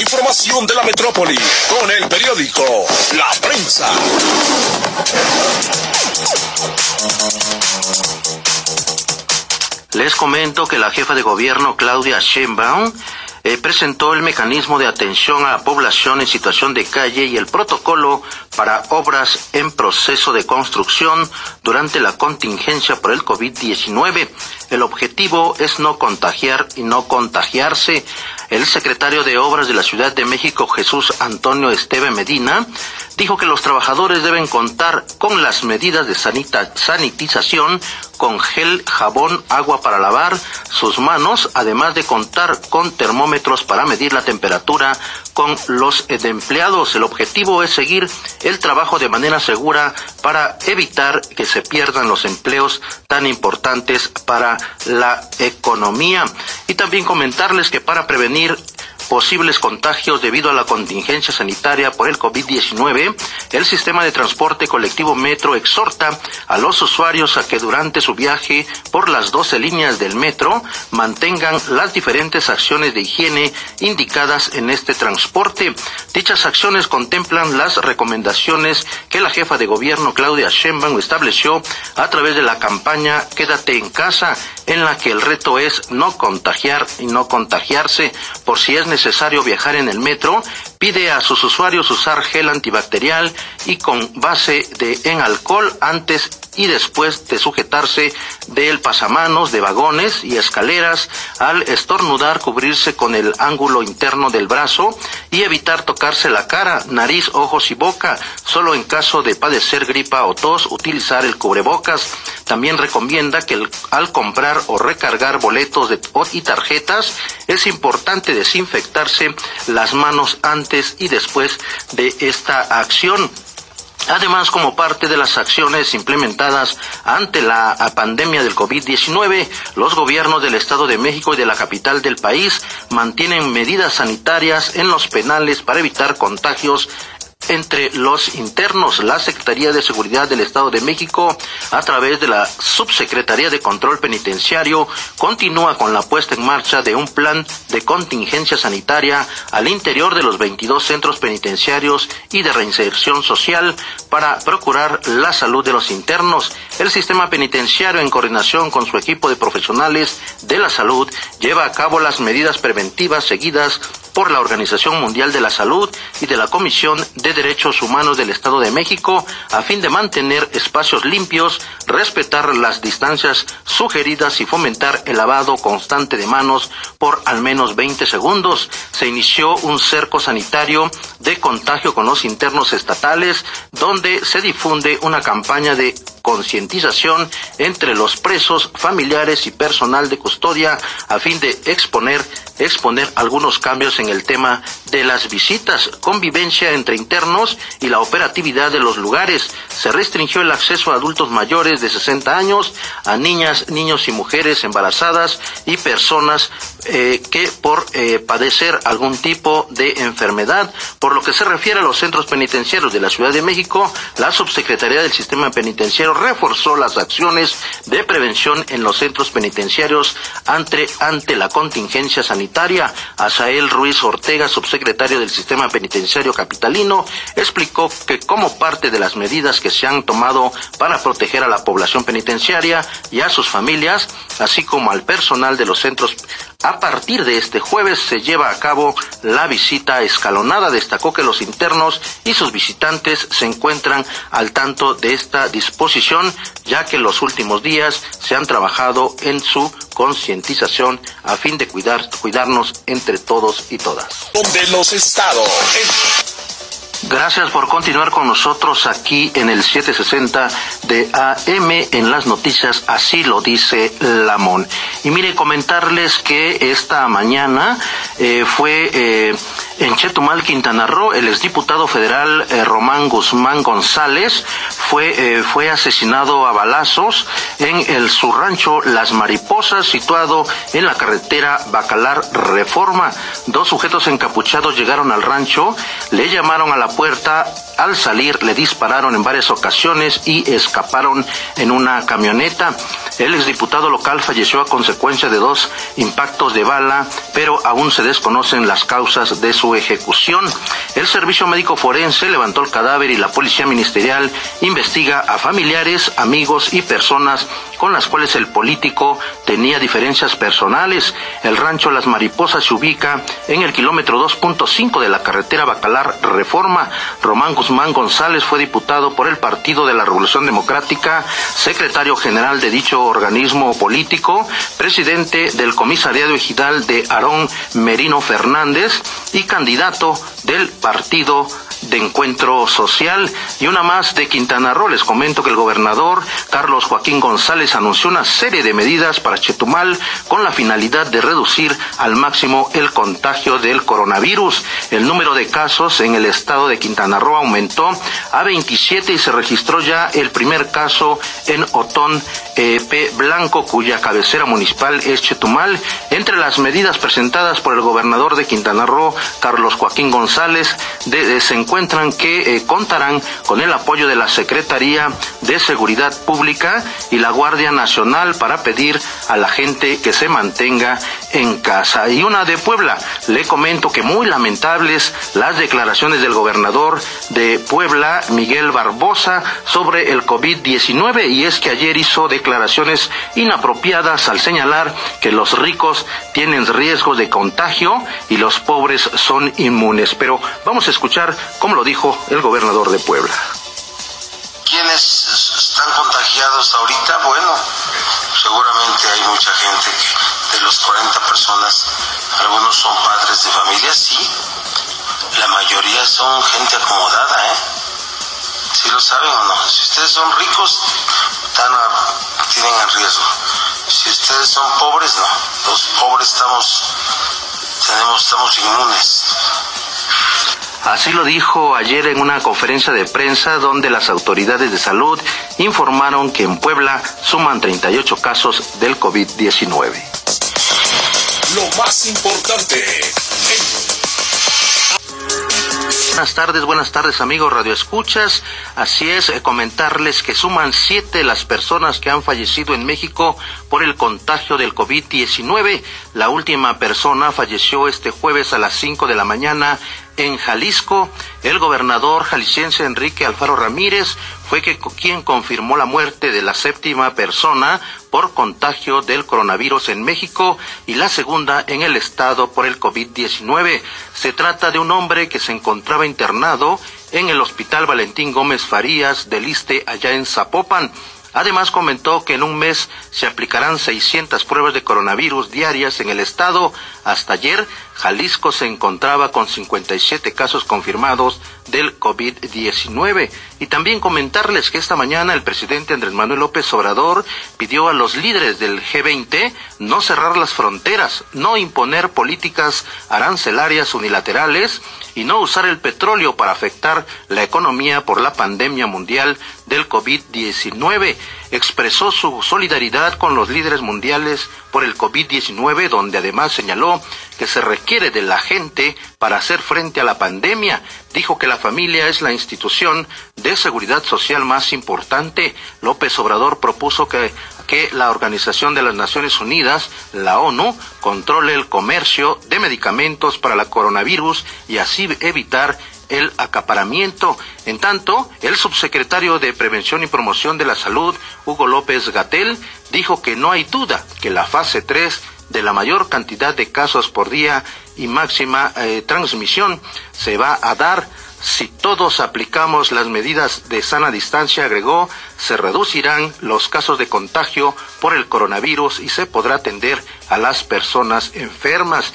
Información de la metrópoli con el periódico La Prensa. Les comento que la jefa de gobierno Claudia Sheinbaum eh, presentó el mecanismo de atención a la población en situación de calle y el protocolo para obras en proceso de construcción durante la contingencia por el COVID-19. El objetivo es no contagiar y no contagiarse. El secretario de Obras de la Ciudad de México, Jesús Antonio Esteve Medina, dijo que los trabajadores deben contar con las medidas de sanitización con gel, jabón, agua para lavar sus manos, además de contar con termómetros para medir la temperatura con los empleados. El objetivo es seguir el trabajo de manera segura para evitar que se pierdan los empleos tan importantes para la economía. Y también comentarles que para prevenir posibles contagios debido a la contingencia sanitaria por el COVID-19, el sistema de transporte colectivo Metro exhorta a los usuarios a que durante su viaje por las 12 líneas del metro mantengan las diferentes acciones de higiene indicadas en este transporte. Dichas acciones contemplan las recomendaciones que la jefa de gobierno Claudia Sheinbaum estableció a través de la campaña Quédate en casa, en la que el reto es no contagiar y no contagiarse por si es necesario viajar en el metro, pide a sus usuarios usar gel antibacterial y con base de en alcohol antes y después de sujetarse del pasamanos de vagones y escaleras, al estornudar cubrirse con el ángulo interno del brazo y evitar tocarse la cara, nariz, ojos y boca, solo en caso de padecer gripa o tos, utilizar el cubrebocas. También recomienda que al comprar o recargar boletos y tarjetas es importante desinfectarse las manos antes y después de esta acción. Además, como parte de las acciones implementadas ante la pandemia del COVID-19, los gobiernos del Estado de México y de la capital del país mantienen medidas sanitarias en los penales para evitar contagios entre los internos. La Secretaría de Seguridad del Estado de México, a través de la Subsecretaría de Control Penitenciario, continúa con la puesta en marcha de un plan de contingencia sanitaria al interior de los 22 centros penitenciarios y de reinserción social para procurar la salud de los internos. El sistema penitenciario, en coordinación con su equipo de profesionales de la salud, lleva a cabo las medidas preventivas seguidas por la Organización Mundial de la Salud y de la Comisión de Derechos Humanos del Estado de México a fin de mantener espacios limpios, respetar las distancias sugeridas y fomentar el lavado constante de manos por al menos 20 segundos. Se inició un cerco sanitario de contagio con los internos estatales donde se difunde una campaña de concientización entre los presos, familiares y personal de custodia a fin de exponer exponer algunos cambios en el tema de las visitas, convivencia entre internos y la operatividad de los lugares. Se restringió el acceso a adultos mayores de 60 años, a niñas, niños y mujeres embarazadas y personas eh, que por eh, padecer algún tipo de enfermedad. Por lo que se refiere a los centros penitenciarios de la Ciudad de México, la Subsecretaría del Sistema Penitenciario reforzó las acciones de prevención en los centros penitenciarios ante, ante la contingencia sanitaria. Asael Ruiz Ortega, subsecretario del Sistema Penitenciario Capitalino, explicó que como parte de las medidas que se han tomado para proteger a la población penitenciaria y a sus familias, así como al personal de los centros a partir de este jueves se lleva a cabo la visita escalonada. Destacó que los internos y sus visitantes se encuentran al tanto de esta disposición, ya que los últimos días se han trabajado en su concientización a fin de cuidar, cuidarnos entre todos y todas. De los estados. Gracias por continuar con nosotros aquí en el 760 de AM en las noticias, así lo dice Lamón. Y mire, comentarles que esta mañana eh, fue eh, en Chetumal, Quintana Roo, el exdiputado federal eh, Román Guzmán González fue, fue asesinado a balazos en el su rancho Las Mariposas, situado en la carretera Bacalar Reforma. Dos sujetos encapuchados llegaron al rancho, le llamaron a la puerta, al salir le dispararon en varias ocasiones y escaparon en una camioneta. El exdiputado local falleció a consecuencia de dos impactos de bala, pero aún se desconocen las causas de su ejecución. El Servicio Médico Forense levantó el cadáver y la Policía Ministerial investiga a familiares, amigos y personas con las cuales el político tenía diferencias personales. El rancho Las Mariposas se ubica en el kilómetro 2.5 de la carretera Bacalar Reforma. Román Guzmán González fue diputado por el Partido de la Revolución Democrática, secretario general de dicho organismo político, presidente del comisariado ejidal de Aarón Merino Fernández y candidato del Partido de Encuentro Social. Y una más de Quintana Roo. Les comento que el gobernador Carlos Joaquín González anunció una serie de medidas para Chetumal con la finalidad de reducir al máximo el contagio del coronavirus. El número de casos en el estado de Quintana Roo aumentó a 27 y se registró ya el primer caso en Otón eh, P. Blanco, cuya cabecera municipal es Chetumal. Entre las medidas presentadas por el gobernador de Quintana Roo, Carlos Joaquín González, se encuentran que eh, contarán con el apoyo de la Secretaría de Seguridad Pública y la Guardia Nacional para pedir a la gente que se mantenga en casa. Y una de Puebla, le comento que muy lamentables las declaraciones del gobernador de Puebla, Miguel Barbosa, sobre el COVID-19 y es que ayer hizo declaraciones inapropiadas al señalar que los ricos tienen riesgos de contagio y los pobres son inmunes. Pero vamos a escuchar cómo lo dijo el gobernador de Puebla. ¿Quiénes están contagiados ahorita? Bueno, seguramente hay mucha gente que de los 40 personas, algunos son padres de familia, sí. La mayoría son gente acomodada, ¿eh? Si lo saben o no. Si ustedes son ricos, están tienen el riesgo. Si ustedes son pobres, no. Los pobres estamos, tenemos, estamos inmunes. Así lo dijo ayer en una conferencia de prensa donde las autoridades de salud informaron que en Puebla suman 38 casos del COVID-19. Lo más importante. Buenas tardes, buenas tardes amigos Radio Escuchas. Así es, eh, comentarles que suman siete las personas que han fallecido en México por el contagio del COVID-19. La última persona falleció este jueves a las 5 de la mañana en Jalisco, el gobernador jalisciense Enrique Alfaro Ramírez fue quien confirmó la muerte de la séptima persona por contagio del coronavirus en México y la segunda en el estado por el COVID-19. Se trata de un hombre que se encontraba internado en el Hospital Valentín Gómez Farías del Iste allá en Zapopan. Además comentó que en un mes se aplicarán 600 pruebas de coronavirus diarias en el estado. Hasta ayer, Jalisco se encontraba con 57 casos confirmados del COVID-19. Y también comentarles que esta mañana el presidente Andrés Manuel López Obrador pidió a los líderes del G20 no cerrar las fronteras, no imponer políticas arancelarias unilaterales y no usar el petróleo para afectar la economía por la pandemia mundial del COVID-19. Expresó su solidaridad con los líderes mundiales por el COVID-19, donde además señaló que se requiere de la gente para hacer frente a la pandemia. Dijo que la familia es la institución de seguridad social más importante. López Obrador propuso que, que la Organización de las Naciones Unidas, la ONU, controle el comercio de medicamentos para la coronavirus y así evitar el acaparamiento. En tanto, el subsecretario de Prevención y Promoción de la Salud, Hugo López Gatel, dijo que no hay duda que la fase 3 de la mayor cantidad de casos por día y máxima eh, transmisión se va a dar si todos aplicamos las medidas de sana distancia, agregó, se reducirán los casos de contagio por el coronavirus y se podrá atender a las personas enfermas.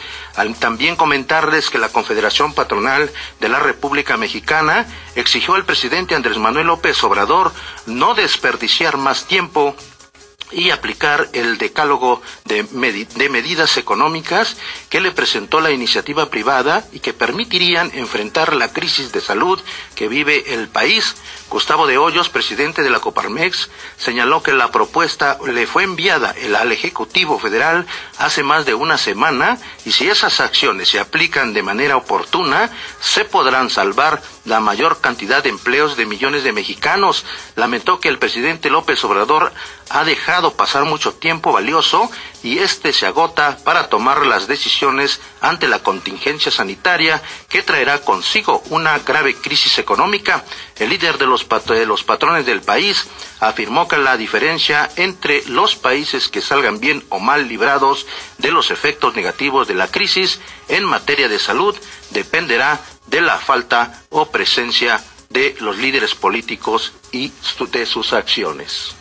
también comentarles que la Confederación Patronal de la República Mexicana exigió al presidente Andrés Manuel López Obrador no desperdiciar más tiempo y aplicar el decálogo de, de, medidas económicas que le presentó la iniciativa privada y que permitirían enfrentar la crisis de salud que vive el país. Gustavo de Hoyos, presidente de la Coparmex, señaló que la propuesta le fue enviada al Ejecutivo Federal hace más de una semana y si esas acciones se aplican de manera oportuna, se podrán salvar la mayor cantidad de empleos de millones de mexicanos. Lamentó que el presidente López Obrador ha dejado dejado pasar mucho tiempo valioso y este se agota para tomar las decisiones ante la contingencia sanitaria que traerá consigo una grave crisis económica. El líder de los, de los patrones del país afirmó que la diferencia entre los países que salgan bien o mal librados de los efectos negativos de la crisis en materia de salud dependerá de la falta o presencia de los líderes políticos y de sus acciones.